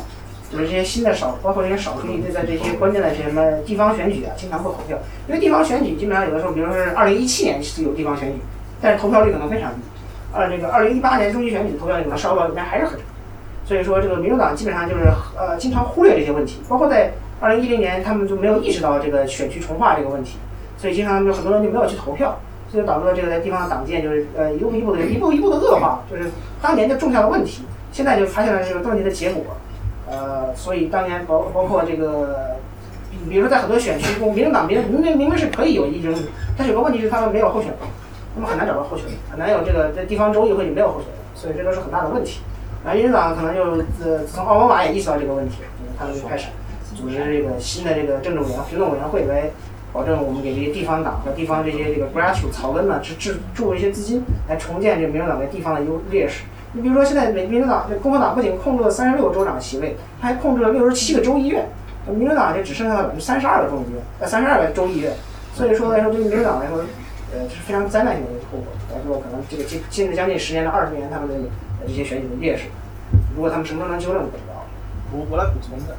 就是这些新的少，包括这些少数裔，在这些关键的这什么地方选举啊，经常不投票，因为地方选举基本上有的时候，比如说是二零一七年是有地方选举，但是投票率可能非常低。二这个二零一八年中期选举的投票率可能稍高，但还是很低。所以说，这个民主党基本上就是呃经常忽略这些问题，包括在二零一零年他们就没有意识到这个选区重划这个问题，所以经常就很多人就没有去投票，所以导致了这个在地方的党建就是呃一步一步的一步一步的恶化，就是当年就种下了问题，现在就发现了这个问题的结果，呃，所以当年包包括这个，比如说在很多选区，民主党明明明明是可以有一争的，但是有个问题是他们没有候选人，那么很难找到候选人，很难有这个在地方州议会里没有候选人，所以这都是很大的问题。然后民主党可能就呃，从奥巴马也意识到这个问题，他们就开始组织这个新的这个政治委员行动委员会来保证我们给这些地方党和地方这些这个 grassroots 草根呢，支支注入一些资金，来重建这个民主党在地方的优劣势。你比如说，现在民民主党、这共和党不仅控制了三十六个州长席位，他还控制了六十七个州议院，民主党就只剩下了百分之三十二个州议院，呃，三十二个州议院。所以说来说，对于民主党来说，呃，这是非常灾难性的一个后果。来说，可能这个近近至将近十年到二十年，他们的呃这些选举的劣势，如果他们什么时候能纠正，不知道。我我来补充一下，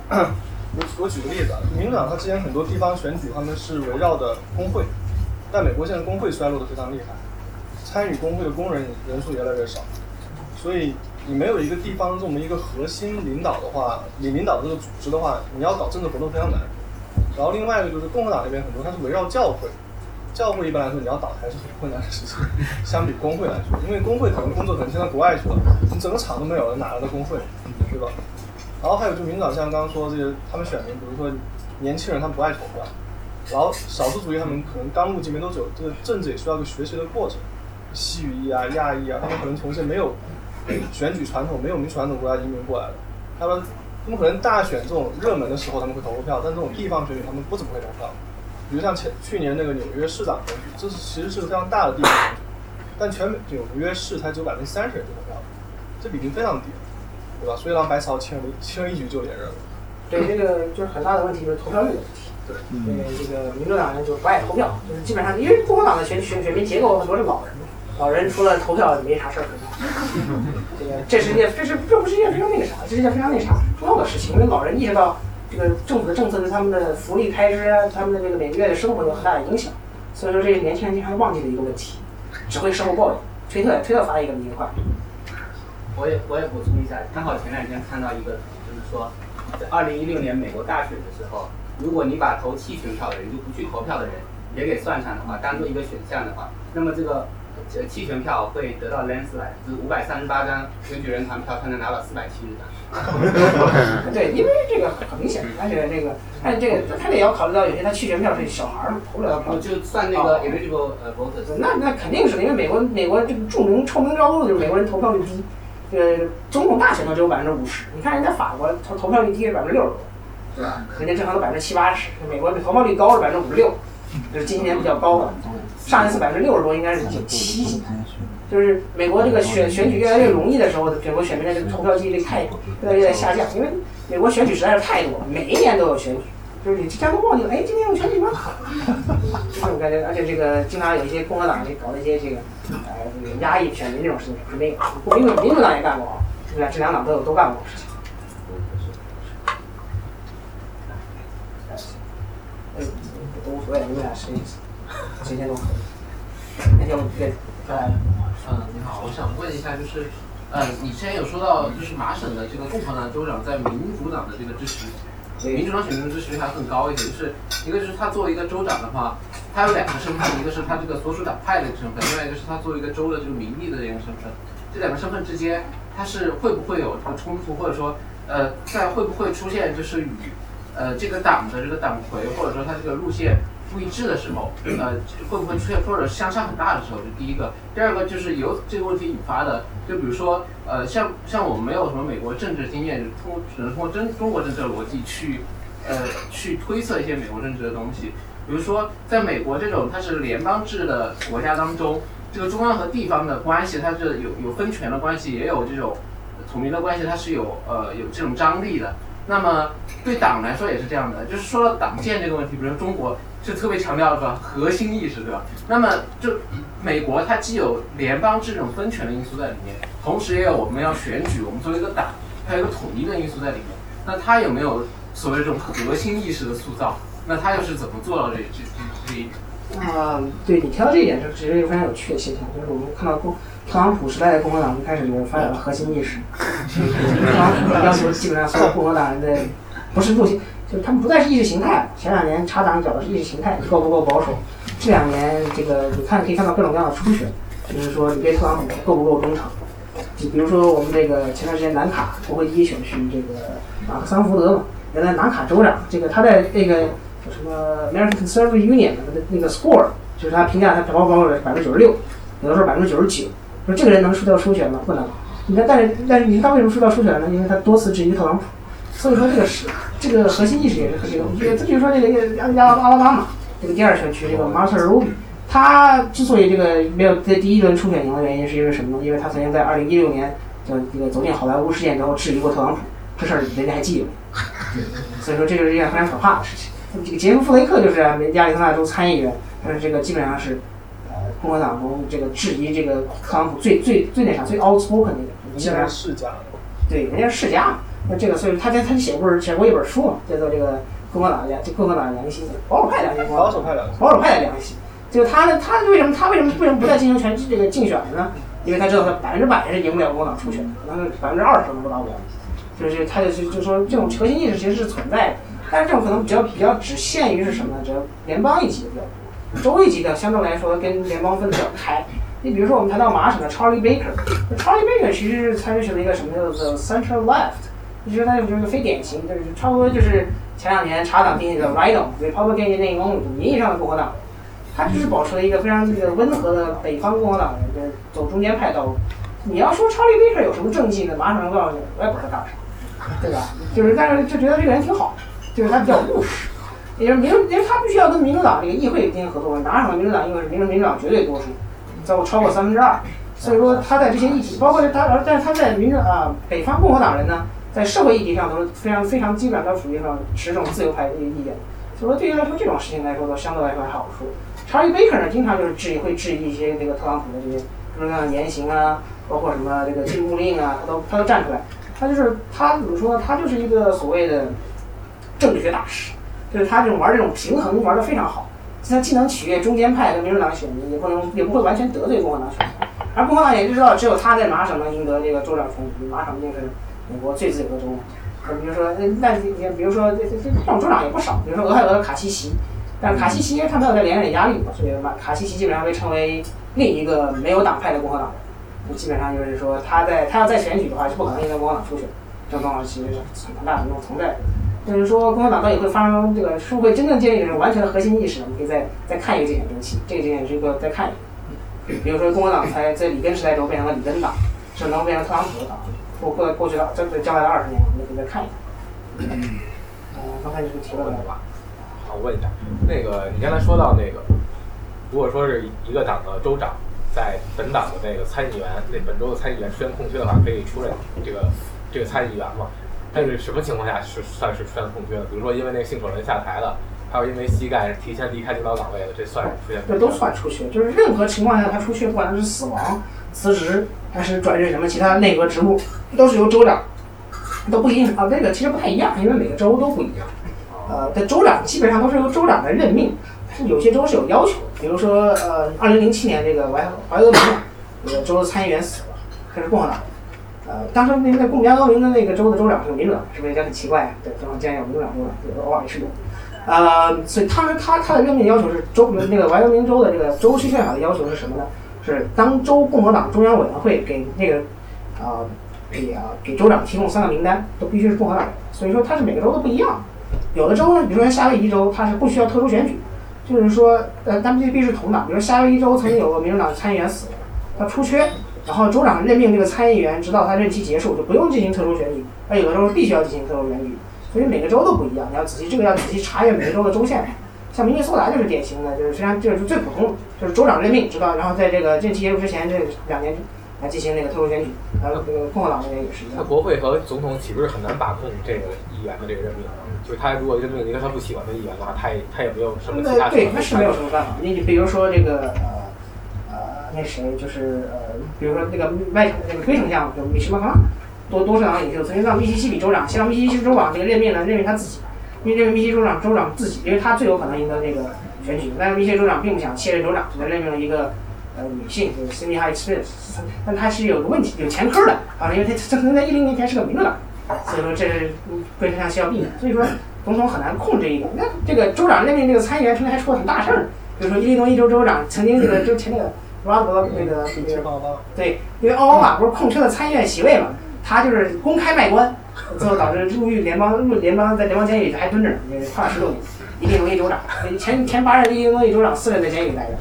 我我举个例子啊，民主党它之前很多地方选举，他们是围绕的工会，但美国现在工会衰落的非常厉害，参与工会的工人人数越来越少，所以你没有一个地方这么一个核心领导的话，你领导这个组织的话，你要搞政治活动非常难。然后另外一个就是共和党那边很多它是围绕教会，教会一般来说你要倒台是很困难的事情，相比工会来说，因为工会可能工作可能迁到国外去了，你整个厂都没有了，哪来的工会，对吧？然后还有就民主党像刚刚说这些，他们选民，比如说年轻人他们不爱投票，然后少数族裔他们可能刚入籍没多久，这个政治也需要一个学习的过程，西语裔啊、亚裔啊，他们可能从一些没有选举传统、没有民主传统国家移民过来的，他们他们可能大选这种热门的时候他们会投个票，但这种地方选举他们不怎么会投票。比如像前去年那个纽约市长选举，这是其实是个非常大的地方选举，但全纽约市才只有百分之三十人去投票，这比例非常低，对吧？所以让白曹轻而易举就连任了。对，这个就是很大的问题，就是投票率的问题。对，因为，这个民主党人就是不爱投票，就是基本上因为共和党的选选选民结构很多是老人，老人除了投票没啥事儿可干。[LAUGHS] 这个这是一件，这是这不是一件非常那个啥，这是一件非常那啥重要的事情，因为老人意识到这个政府的政策对他们的福利开支，他们的这个每个月的生活有很大的影响，所以说这个年轻人经常忘记的一个问题，只会事后抱怨。推特推特发了一个明话，我也我也补充一下，刚好前两天看到一个，就是说，在二零一六年美国大选的时候，如果你把投弃权票的人，就不去投票的人也给算上的话，当做一个选项的话，那么这个呃弃权票会得到 landslide，就是五百三十八张选举人团票，他能拿到四百七十张。[LAUGHS] 对，因为这个很明显，而且这个，而且这个他得要考虑到有些他弃权票是小孩儿嘛，投不了票我。就算那个 eligible 呃 voters，那那肯定是的，因为美国美国这个著名臭名昭著的就是美国人投票率低，呃总统大选都只有百分之五十，你看人家法国投投票率低是百分之六十多，对吧？人家正常都百分之七八十，美国投票率高是百分之五十六，就是今年比较高的，上一次百分之六十多应该是九七，就是美国这个选选举越来越容易的时候，美国选民的这个投票几率太越来越下降，因为美国选举实在是太多了，每一年都有选举。就是你这样都忘记了，哎，今年有选举吗？这种感觉，而且这个经常有一些共和党也搞一些这个，呃，压抑选民这种事情，是没有。民主民主党也干过啊，对吧？这两党都有都干过这种事情。都无所谓，你们俩谁谁先都可以。那天我对，呃，嗯，你好，我想问一下，就是，呃，你之前有说到，就是麻省的这个共和党州长在民主党的这个支持，民主党选民的支持率还更高一些。就是一个就是他作为一个州长的话，他有两个身份，一个是他这个所属党派的一个身份，另外一个是他作为一个州的这个民意的一个身份。这两个身份之间，他是会不会有这个冲突，或者说，呃，在会不会出现就是与，呃，这个党的这个党魁或者说他这个路线不一致的时候，呃，会不会出现或者相差很大的时候？这第一个，第二个就是由这个问题引发的，就比如说，呃，像像我们没有什么美国政治经验，通只能通过真中国政治的逻辑去，呃，去推测一些美国政治的东西。比如说，在美国这种它是联邦制的国家当中，这个中央和地方的关系，它是有有分权的关系，也有这种统一的关系，它是有呃有这种张力的。那么对党来说也是这样的，就是说到党建这个问题，比如中国是特别强调的核心意识，对吧？那么就美国它既有联邦制这种分权的因素在里面，同时也有我们要选举，我们作为一个党，它有一个统一的因素在里面。那它有没有所谓这种核心意识的塑造？那它又是怎么做到这这这这一点？啊、对你提到这一点，就其实一个非常有趣的现象，就是我们看到共特朗普时代的共和党一开始就发展了核心意识，特朗普要求基本上所有共和党人的不是路线，就他们不再是意识形态。前两年查党搞的是意识形态，你够不够保守？这两年这个你看可以看到各种各样的初选，就是说你对特朗普够不够忠诚？就比如说我们这个前段时间南卡国会第一选区这个马克桑福德嘛，原来南卡州长，这个他在那个什么 American Conservative Union 的那个 score，就是他评价他保保守百分之九十六，有的时候百分之九十九，说这个人能输掉初选吗？不能。你看，但是但是你知道为什么输掉初选呢？因为他多次质疑特朗普，所以说这个是这个核心意识也是这个，这个这就是说这个亚亚阿拉巴马这个第二选区这个 Martha Ruby，他之所以这个没有在第一轮初选赢的原因是因为什么呢？因为他曾经在二零一六年就这个走进好莱坞事件之后质疑过特朗普，这事儿人家还记得。[LAUGHS] 所以说这就是一件非常可怕的事情。这个杰夫·弗雷克就是亚利桑那州参议员，但是这个基本上是呃共和党中这个质疑这个特朗普最最最那啥最 outspoken 那个，基本上人家是世家，对，人家是世家嘛。那这个，所以他他他就写过写过一本书嘛，叫做这个共和党良就共和党的良心，保守派良心，保守派两个。保守派的良心。就他呢，他为什么他为什么为什么不再进行全这个竞选了呢？因为他知道他百分之百是赢不了共和党初选的，可能百分之二十都达不了。就是他就是就说这种核心意识其实是存在的，但是这种可能比较比较只限于是什么呢？只要联邦一级的比较多，州一级的相对来说跟联邦分的比较开。你比如说我们谈到麻省的 Charlie Baker，Charlie Baker 其实是采取了一个什么叫做 Central Left，其实他就是一个非典型，就是差不多就是前两年查党定义的 Rhino，Republican 内蒙名义上的共和党，他就是保持了一个非常这个温和的北方共和党人，就是走中间派道路。你要说 Charlie Baker 有什么政绩呢？马上能告诉你，我也不知道干啥，对吧？就是但是就觉得这个人挺好，就是他比较务实。也就是民，因为他必须要跟民主党这个议会进行合作，哪省的民主党议会是民主民主党绝对多数，超过超过三分之二，所以说他在这些议题，包括他，而但是他在民主啊、北方共和党人呢，在社会议题上都是非常非常基本上都属于上持这种自由派的一个意见，所以说对于来说这种事情来说，都相对来说还好说。查理贝克呢，经常就是质疑会质疑一些这个特朗普的这些各种各样的言行啊，包括什么这个禁锢令啊，他都他都站出来。他就是他怎么说呢？他就是一个所谓的政治学大师，就是他这种玩这种平衡玩得非常好。他既能取悦中间派跟民主党选民，也不能也不会完全得罪共和党选民。而共和党也就知道，只有他在麻省能赢得这个州长选举，麻省毕竟是美国最自由的州嘛。比如说，那你比如说这这这种州长也不少，比如说俄亥俄的卡西奇，但是卡西奇因为他没有在连任压力嘛，所以嘛，卡西奇基本上被称为另一个没有党派的共和党人。基本上就是说，他在他要再选举的话，是不可能赢得共和党初选。这种状况其实是很大程度存在。就是说，共和党到底会发生这个，是不是会真正建立这种完全的核心意识？我们可以再再看一个竞选周期，这个竞选是一个再看一个。比如说，共和党才在里根时代中变成了里根党，是能变成特朗普的党，过过过去了这这将来的二十年，我们可以再看一看。[CLEARS THROAT] 嗯，刚才你是提了吧？好，我问一下，那个你刚才说到那个，如果说是一个党的州长在本党的那个参议员，那本州的参议员出现空缺的话，可以出任这个这个参议员嘛？但是什么情况下是算是出现空缺的？比如说因为那个姓首人下台了，还有因为膝盖提前离开领导岗位了，这算是出现？这都算出去，就是任何情况下他出去，不管是死亡、辞职还是转任什么其他内阁职务，都是由州长，都不一定啊。那个其实不太一样，因为每个州都不一样。呃，的州长基本上都是由州长来任命，但是有些州是有要求，比如说呃，二零零七年这个怀怀俄明这个州的参议员死了，他是共和党。呃，当时那个共怀俄明的那个州的州长是民主党，是不是也很奇怪？对，正好竟然有民主党州长，有的偶尔也是有。呃，所以他们他他的任命要求是州那个怀俄明州的这个州区宪法的要求是什么呢？是当州共和党中央委员会给那个啊给啊给州长提供三个名单，都必须是共和党人。所以说他是每个州都不一样。有的州呢，比如说夏威夷州，它是不需要特殊选举，就是说呃他们这必须是同党。比如夏威夷州曾经有个民主党参议员死了，他出缺，然后州长任命这个参议员，直到他任期结束就不用进行特殊选举。而有的州必须要进行特殊选举。所以每个州都不一样，你要仔细这个要仔细查阅每个州的州宪。像明尼苏达就是典型的，就是实际上就是最普通的，就是州长任命，知道，然后在这个任期结束之前这两年来进行那个特殊选举。然后这个共和党那边也是一样。那国会和总统岂不是很难把控这个议员的这个任命？就是他如果任命一个他不喜欢的议员的话，他也他也没有什么其他。对，那是没有什么办法。你你比如说这个呃呃那谁就是呃比如说那个外那个非丞相就米什麦康纳。多多数党领袖曾经让密西西比州长，希望密西西比州长这个任命呢，任命他自己，因为任命密西西州长州长自己，因为他最有可能赢得这个选举。但是密西西州长并不想卸任州长，就任命了一个呃女性，就是 Cindy h i g h Smith，但他是有个问题，有前科的啊，因为他他可能在一零年前是个民主党，所以说这是非常需要避免。所以说总统很难控制一个。那这个州长任命这个参议员，曾经还出了很大事儿，比如说伊利诺伊州州长曾经这个州前那个罗伯那个对，因为奥巴马不是控制了参议院席位嘛。他就是公开卖官，最后导致入狱联邦入联邦在联邦监狱里还蹲着呢，因为判了十六年。伊利诺伊州长，前前八任伊利诺伊州长四任在监狱里待着。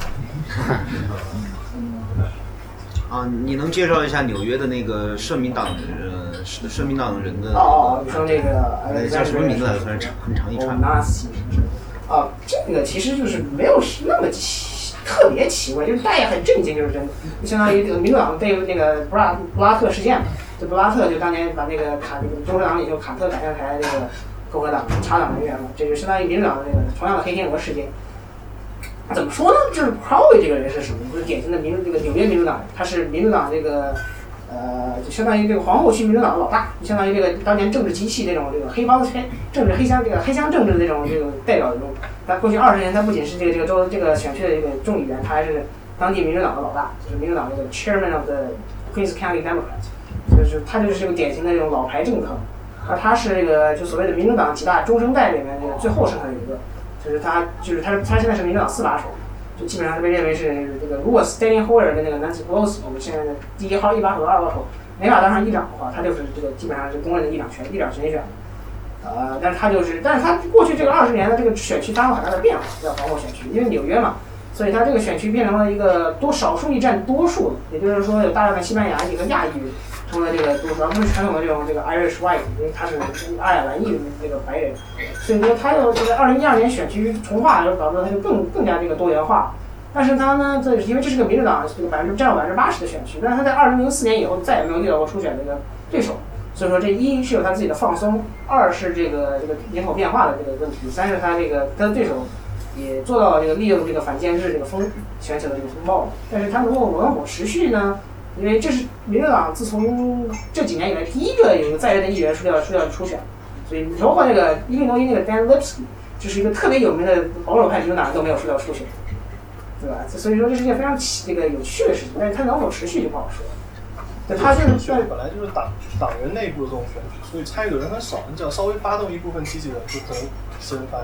[LAUGHS] 啊，你能介绍一下纽约的那个社民党呃社社民党人的？哦哦，你说那个呃叫什么名字来着？长很长一串。啊，这个其实就是没有那么奇特别奇怪，就是大家很震惊，就是真的，相当于这个民主党被那个布拉布拉特事件嘛。这布拉特就当年把那个卡那个中国党领袖卡特赶下台，这个共和党插党人员嘛，这就相当于民主党的那个同样的黑天鹅事件。怎么说呢？就是 Prowy 这个人是什么？就是典型的民这个纽约民主党人，他是民主党这个呃，就相当于这个皇后区民主党的老大，就相当于这个当年政治机器这种这个黑帮黑政治黑箱这个黑箱政治的这种这个代表人物。他过去二十年，他不仅是这个这个州这个选区的这个众议员，他还是当地民主党的老大，就是民主党这个 Chairman of the Queens County Democrats。就是他就是这个典型的这种老牌政客，而他是这个就所谓的民主党几大中生代里面这个最后剩下的一个，就是他就是他他现在是民主党四把手，就基本上是被认为是这个如果 Standing Hoyer 跟那个 Nancy Pelosi 我们现在的第一号一把手和二把手没法当上议长的话，他就是这个基本上是公认的议长权议长全选，呃，但是他就是但是他过去这个二十年的这个选区发生了很大的变化，叫包括选区，因为纽约嘛。所以他这个选区变成了一个多少数裔占多数，也就是说有大量的西班牙裔和亚裔成了这个多数，而不是传统的这种这个 Irish White，因为他是爱尔兰裔的这个白人。所以说他又这个二零一二年选区重划，就导致他就更更加这个多元化。但是他呢，这因为这是个民主党这个百分之占了百分之八十的选区，但是他在二零零四年以后再也没有遇到过初选这个对手。所以说这一是有他自己的放松，二是这个这个人口变化的这个问题，三是他这个他的对手。也做到了这个利用这个反监制这个风选起了这个风暴，但是他如果能否持续呢？因为这是民主党自从这几年以来第一个有在任的议员输掉输掉初选，所以包括那个伊利诺伊那个 Dan Lipsky，就是一个特别有名的保守派民主党人都没有输掉初选，对吧？所以说这是一件非常奇这个有趣的事情，但是它能否持续就不好说。对，他就是在选举本来就是党党员内部的这种选举，所以参与的人很少，你只要稍微发动一部分机器人，就可能掀翻。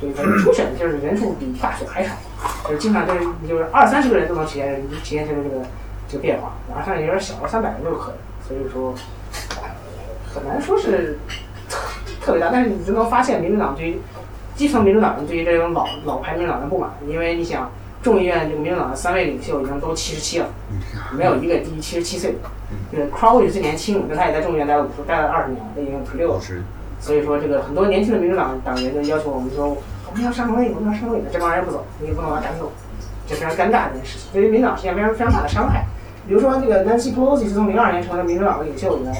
对，反正初选就是人数比大选还少，就是经常就是就是二三十个人都能体现体现这个这个这个变化，然后像有点小，三百人都有可能，所以说呃很难说是特特别大，但是你就能发现民主党对于基层民主党人对于这种老老牌民主党人不满，因为你想众议院这个民主党的三位领袖已经都七十七了，没有一个低于七十七岁的，这个 Crowley 最年轻，但他也在众议院待了五十待了二十年了，他已经五十六了。是所以说，这个很多年轻的民主党党员就要求我们说，我们要上位，我们要上位，这帮人不走，你也不能把他赶走，这非常尴尬的一件事情，对于民主党是一件非常非常大的伤害。比如说，这个 Nancy Pelosi 自从零二年成为民主党的领袖以来，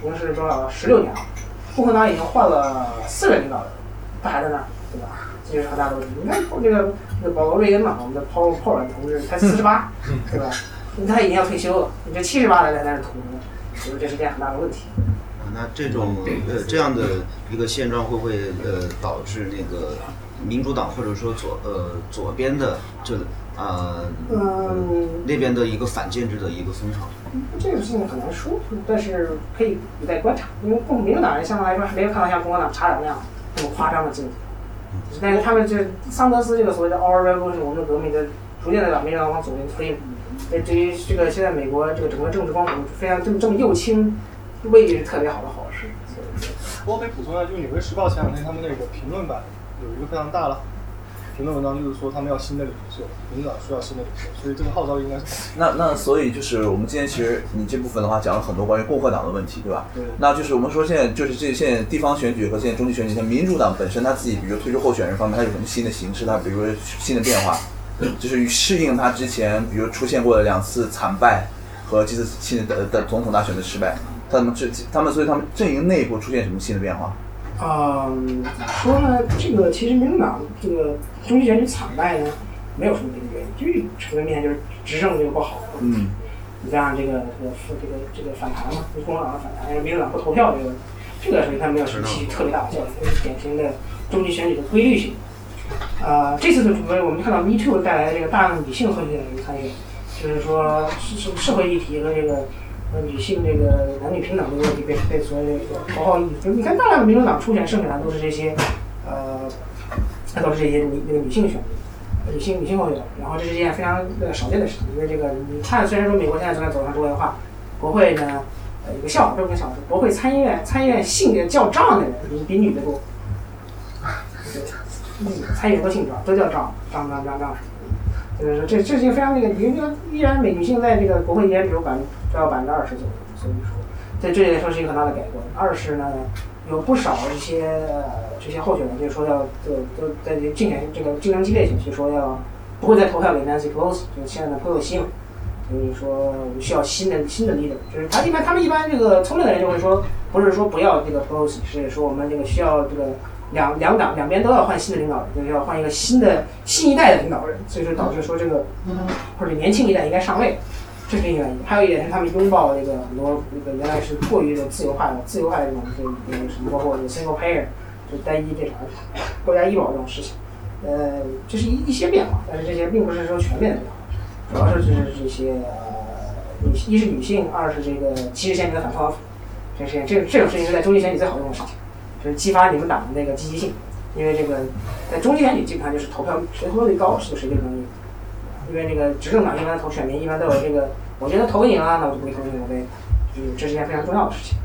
已经是多少十六年了，共和党已经换了四任领导人，他还在那儿，对吧？这就是很大的问题。你看这个这个保罗·瑞恩嘛，我们的 Paul Paul 同志才四十八，对吧？他已经要退休了，你这七十八的在那儿吐呢，所以这是件很大的问题。那这种呃这样的一个现状会不会呃导致那个民主党或者说左呃左边的这呃嗯，那边的一个反建制的一个风潮？这个事情很难说，但是可以有待观察。因为共民主党人相对来说还没有看到像共和党差点那样那么夸张的境界。但是他们这桑德斯这个所谓的 Our Revolution 我们的革命的，逐渐的把民主党往左边推。这对于这个现在美国这个整个政治光谱非常这么这么右倾，未必是特别好的好事。所以说不过可以补充一下，就是《纽约时报》前两天他们那个评论版有一个非常大的评论文章，就是说他们要新的领袖，民主党需要新的领袖，所以这个号召应该是 [LAUGHS] 那那所以就是我们今天其实你这部分的话讲了很多关于共和党的问题，对吧？对那就是我们说现在就是这现在地方选举和现在中期选举，像民主党本身他自己，比如推出候选人方面，他有什么新的形式？他比如说新的变化，就是适应他之前比如出现过的两次惨败和这次新的的总统大选的失败，他们这他们所以他们阵营内部出现什么新的变化？嗯，怎么说呢？这个其实民主党这个中期选举惨败呢，没有什么别的原因，就是成为面就是执政这个不好。嗯，你加上这个这个这个这个反弹嘛，就是共和党的反弹，因为民主党不投票这个，这个所以它没有什么起特别大的效应，这是典型的中期选举的规律性。啊、这次的主我们看到 Me Too 带来的这个大量女性候选人参与，就是说是是社会议题和这个呃女性这个男女平等这个问题被被所谓的头号意识，就是你看大量的民主党初选胜选的都是这些呃，那都是这些女那个女性选女性女性候选人，然后这是一件非常呃少见的事情，因为这个你看，虽然说美国现在正在走向多元化，国会呢呃有个笑话，这不是笑话，国会参议院参议院姓的叫账的人比比女的多。[LAUGHS] 嗯，参议员都姓张，都叫张张张张张。就是说，这这是一个非常那个，你就依然美女性在这个国会依然只有百分只要百分之二十左右，所以说，在这里来说是一个很大的改观。二是呢，有不少一些呃这些候选人就是说要就就在这竞选这个竞争激烈性，就，说要不会再投票给 Nancy Pelosi，就现在的佩洛西嘛。所以说我们需要新的新的 leader，就是他一般他们一般这个聪明的人就会说，不是说不要这个 Pelosi，是说我们这个需要这个两两党两边都要换新的领导人，就是要换一个新的新一代的领导人，所以说导致说这个或者年轻一代应该上位，这是一个原因。还有一点是他们拥抱这个很多这个原来是过于的自由化的自由化的这种这个这个什么包括这个 single payer 就单一这种国家医保这种事情，呃，这是一一些变化，但是这些并不是说全面的变化。主要是就是这些呃，女一是女性，二是这个歧视限制的反特朗普，这是这这种事情是在中期选举最好用的事情，就是激发你们党的那个积极性，因为这个在中期选举基本上就是投票谁投票率高就谁就能赢，因为这个执政党一般投选民一般都有这个，我觉得投你了，那我就不给投你了呗，就是这是一件非常重要的事情。